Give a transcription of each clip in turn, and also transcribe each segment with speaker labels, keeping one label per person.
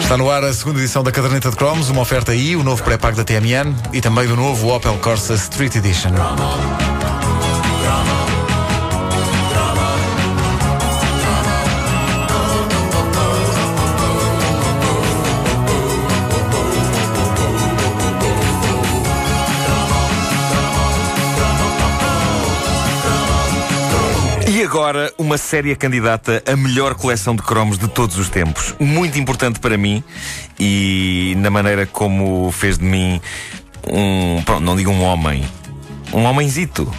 Speaker 1: Está no ar a segunda edição da Caderneta de Cromos, uma oferta aí, o novo pré-pago da TMN e também do novo Opel Corsa Street Edition.
Speaker 2: E agora, uma séria candidata a melhor coleção de cromos de todos os tempos. Muito importante para mim e na maneira como fez de mim um. Pronto, não digo um homem. Um homenzito.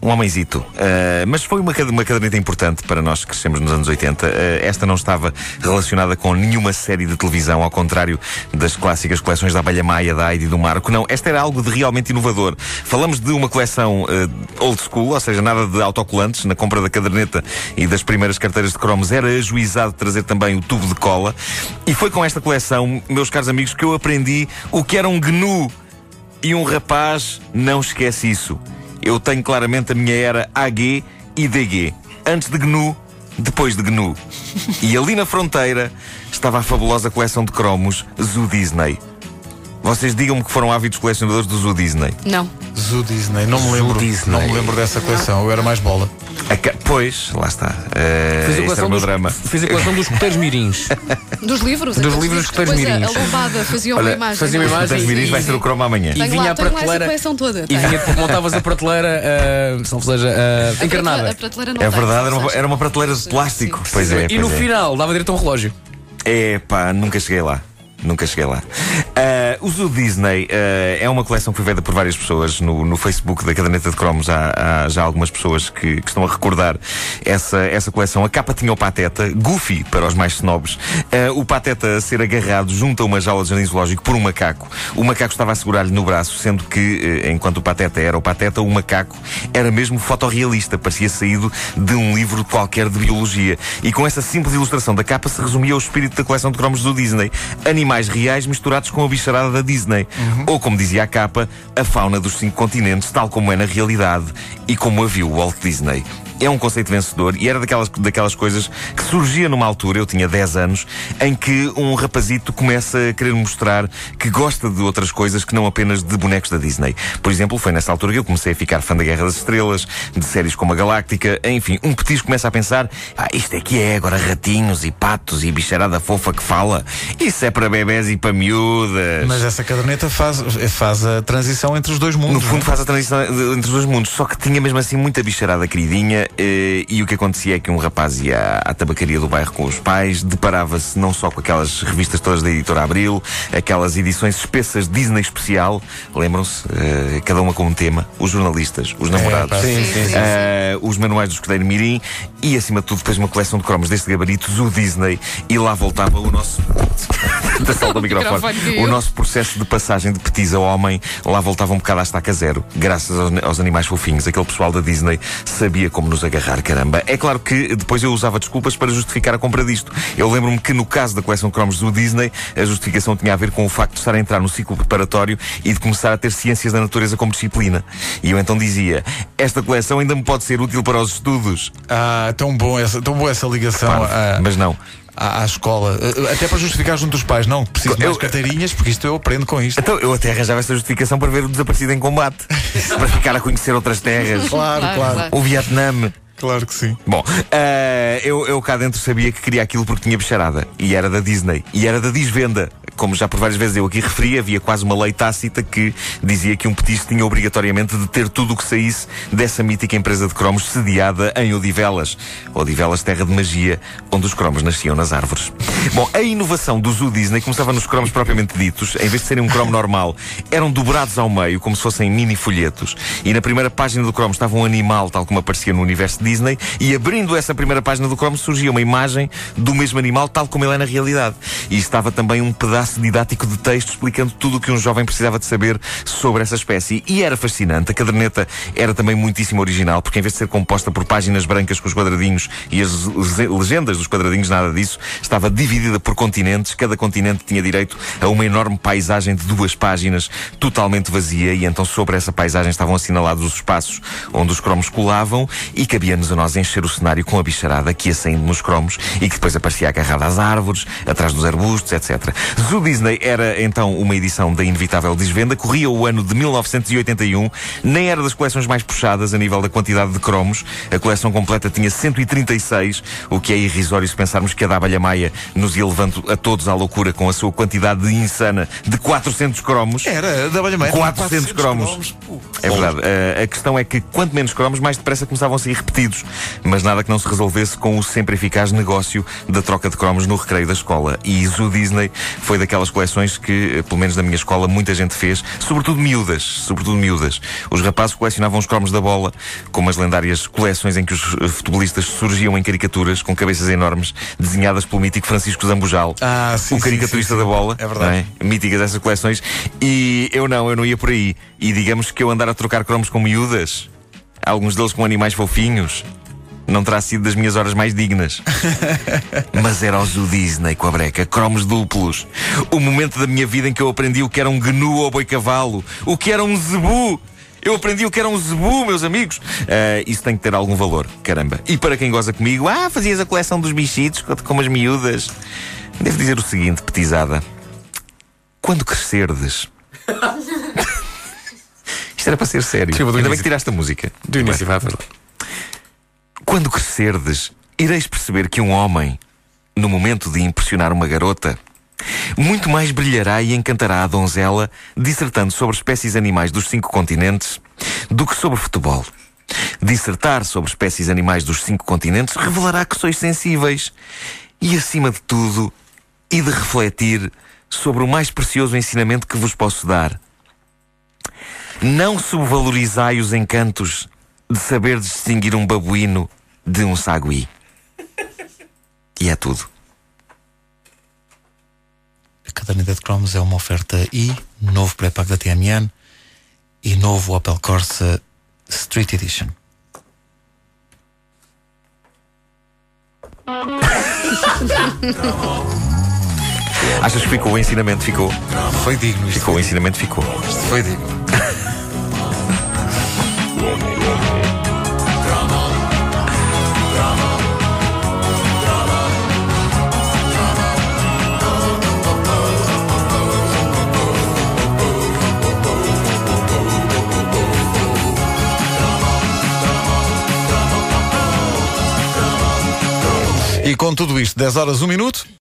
Speaker 2: Um homenzito. Uh, mas foi uma, uma caderneta importante para nós que crescemos nos anos 80. Uh, esta não estava relacionada com nenhuma série de televisão, ao contrário das clássicas coleções da Abelha Maia, da Heidi e do Marco. Não, esta era algo de realmente inovador. Falamos de uma coleção uh, old school, ou seja, nada de autocolantes. Na compra da caderneta e das primeiras carteiras de cromos era ajuizado trazer também o tubo de cola. E foi com esta coleção, meus caros amigos, que eu aprendi o que era um GNU. E um rapaz não esquece isso. Eu tenho claramente a minha era AG e DG. Antes de GNU, depois de GNU. E ali na fronteira estava a fabulosa coleção de cromos Zoo Disney. Vocês digam-me que foram ávidos colecionadores do Zoo Disney.
Speaker 3: Não.
Speaker 1: Zoo Disney, não me
Speaker 2: Zoo
Speaker 1: lembro.
Speaker 2: Disney.
Speaker 1: Não me lembro dessa coleção, eu era mais bola.
Speaker 2: A ca- Pois, lá está. Uh,
Speaker 4: Fiz a coleção
Speaker 2: o meu
Speaker 4: dos,
Speaker 2: drama.
Speaker 4: fiz a coleção dos escuteiros mirins.
Speaker 3: Dos livros?
Speaker 4: Dos
Speaker 3: aqueles
Speaker 4: livros
Speaker 3: que depois
Speaker 4: mirins.
Speaker 3: a, a lombada fazia uma
Speaker 2: Olha,
Speaker 3: imagem.
Speaker 4: fazia uma
Speaker 3: é?
Speaker 4: imagem.
Speaker 2: Miris vai ser o cromo amanhã.
Speaker 4: E vinha
Speaker 3: lá,
Speaker 4: a prateleira.
Speaker 3: coleção toda.
Speaker 4: E vinha, montavas a prateleira, ah, se não seja, ah,
Speaker 3: A
Speaker 4: encarnada.
Speaker 3: prateleira- A prateleira não
Speaker 2: É verdade, era uma,
Speaker 3: sabes?
Speaker 2: era uma prateleira de plástico.
Speaker 3: Sim.
Speaker 2: Pois é,
Speaker 4: e no
Speaker 2: é.
Speaker 4: final dava direito a um relógio.
Speaker 2: É pá, nunca cheguei lá. Nunca cheguei lá. Ah, o Zoo Disney ah, é uma coleção que foi feita por várias pessoas no, no Facebook da Caderneta de Cromos. Há, há já algumas pessoas que, que estão a recordar essa, essa coleção. A capa tinha o Pateta, Goofy para os mais snobs. Ah, o Pateta a ser agarrado junto a uma jaula de jardim zoológico por um macaco. O macaco estava a segurar-lhe no braço, sendo que, enquanto o Pateta era o Pateta, o macaco era mesmo fotorrealista. Parecia saído de um livro qualquer de biologia. E com essa simples ilustração da capa se resumia o espírito da coleção de cromos do Disney. Animais reais misturados com a bicharada da Disney. Ou, como dizia a capa, a fauna dos cinco continentes, tal como é na realidade e como a viu Walt Disney. É um conceito vencedor e era daquelas, daquelas coisas que surgia numa altura, eu tinha 10 anos, em que um rapazito começa a querer mostrar que gosta de outras coisas que não apenas de bonecos da Disney. Por exemplo, foi nessa altura que eu comecei a ficar fã da Guerra das Estrelas, de séries como a Galáctica, enfim, um petisco começa a pensar: ah, isto é que é agora ratinhos e patos e bicharada fofa que fala. Isso é para bebés e para miúdas.
Speaker 1: Mas essa caderneta faz, faz a transição entre os dois mundos.
Speaker 2: No fundo
Speaker 1: é?
Speaker 2: faz a transição de- entre os dois mundos, só que tinha mesmo assim muita bicharada queridinha eh, e o que acontecia é que um rapaz ia à, tabacaria do bairro com os pais, deparava-se não só com aquelas revistas todas da editora Abril, aquelas edições espessas Disney especial, lembram-se, Eh, cada uma com um tema, os jornalistas, os namorados,
Speaker 1: pá, sim,
Speaker 3: sim, sim.
Speaker 2: eh, os manuais do escudeiro Mirim e acima de tudo depois uma coleção de cromos deste gabarito, o Disney, e lá voltava o nosso da do microfone. O nosso processo de passagem de petis a homem lá voltava um bocado à estaca zero, graças aos, aos animais fofinhos. Aquele pessoal da Disney sabia como nos agarrar, caramba. É claro que depois eu usava desculpas para justificar a compra disto. Eu lembro-me que no caso da coleção de cromos do Disney, a justificação tinha a ver com o facto de estar a entrar no ciclo preparatório e de começar a ter ciências da natureza como disciplina. E eu então dizia: esta coleção ainda me pode ser útil para os estudos.
Speaker 1: Ah, tão, bom essa, tão boa essa ligação
Speaker 2: Parvo.
Speaker 1: à,
Speaker 2: Mas não.
Speaker 1: À, à escola. Eh, Até para justificar junto dos pais. Não, preciso de mais
Speaker 2: Eu-
Speaker 1: carteirinhas, porque isto eu aprendo com isto.
Speaker 2: Então eu até arranjava essa justificação para ver o desaparecido em combate, para ficar a conhecer outras terras.
Speaker 1: Claro,
Speaker 3: Claro,
Speaker 1: claro.
Speaker 2: O Vietnã.
Speaker 1: Claro que sim.
Speaker 2: Bom, eh, eu, eu cá dentro sabia que queria aquilo porque tinha bicharada. E era da Disney. E era da Disvenda. Como já por várias vezes eu aqui referi, havia quase uma lei tácita que dizia que um petisco tinha obrigatoriamente de ter tudo o que saísse dessa mítica empresa de cromos sediada em Odivelas. Odivelas, terra de magia, onde os cromos nasciam nas árvores. Bom, a inovação do Zoo Disney começava nos cromos propriamente ditos. Em vez de serem um cromo normal, eram dobrados ao meio, como se fossem mini folhetos. E na primeira página do cromo estava um animal, tal como aparecia no universo Disney, e abrindo essa primeira página do cromo surgia uma imagem do mesmo animal, tal como ele é na realidade. E estava também um pedaço didático de texto explicando tudo o que um jovem precisava de saber sobre essa espécie. E era fascinante. A caderneta era também muitíssimo original, porque em vez de ser composta por páginas brancas com os quadradinhos e as legendas dos quadradinhos, nada disso, estava dividida por continentes. Cada continente tinha direito a uma enorme paisagem de duas páginas, totalmente vazia, e então sobre essa paisagem estavam assinalados os espaços onde os cromos colavam e cabia-nos a nós encher o cenário com a bicharada que ia saindo nos cromos e que depois aparecia agarrada às árvores, atrás dos arbustos, etc. Zoo Disney era então uma edição da inevitável desvenda, corria o ano de 1981, nem era das coleções mais puxadas a nível da quantidade de cromos. A coleção completa tinha 136, o que é irrisório se pensarmos que a da Abelha Maia nos ia levando a todos à loucura com a sua quantidade insana de 400 cromos.
Speaker 1: Era, a da Abelha Maia.
Speaker 2: 400, 400 cromos. É verdade. A, a questão é que quanto menos cromos, mais depressa começavam a ser repetidos. Mas nada que não se resolvesse com o sempre eficaz negócio da troca de cromos no recreio da escola. E Zoo Disney foi daquelas coleções que, eh, pelo menos na minha escola, muita gente fez, sobretudo miúdas. Sobretudo miúdas. Os rapazes colecionavam os cromos da bola, como as lendárias coleções em que os eh, futebolistas surgiam em caricaturas com cabeças enormes, desenhadas pelo mítico Francisco Zambujal,
Speaker 1: ah, sim,
Speaker 2: o caricaturista
Speaker 1: sim, sim,
Speaker 2: da bola.
Speaker 1: É verdade.
Speaker 2: É? Míticas essas coleções. E eu não, eu não ia por aí. E digamos que eu andar a trocar cromos com miúdas, alguns deles com animais fofinhos, não terá sido das minhas horas mais dignas. Mas era o Zoo Disney com a breca, cromos duplos. O momento da minha vida em que eu aprendi o que era um gnu ou boi-cavalo, o que era um zebu. Eu aprendi o que era um zebu, meus amigos. Uh, isso tem que ter algum valor, caramba. E para quem goza comigo, ah, fazias a coleção dos bichitos como as miúdas. Devo dizer o seguinte, petizada. Quando crescerdes. Isto era para ser sério.
Speaker 4: Sim,
Speaker 2: Ainda bem que tiraste a música.
Speaker 4: Do início, vai, vai.
Speaker 2: Quando crescerdes, ireis perceber que um homem, no momento de impressionar uma garota, muito mais brilhará e encantará a donzela dissertando sobre espécies animais dos cinco continentes do que sobre futebol. Dissertar sobre espécies animais dos cinco continentes revelará que sois sensíveis e, acima de tudo, e de refletir sobre o mais precioso ensinamento que vos posso dar. Não subvalorizai os encantos de saber distinguir um babuíno de um sagui. E é tudo.
Speaker 1: A caderneta de cromos é uma oferta I, novo pré-pago da TMN e novo Opel Corsa Street Edition.
Speaker 2: Achas que ficou o ensinamento? Ficou.
Speaker 1: Foi digno.
Speaker 2: Ficou o ensinamento? Ficou.
Speaker 1: Isto foi digno. Tudo isto, 10 horas, 1 minuto.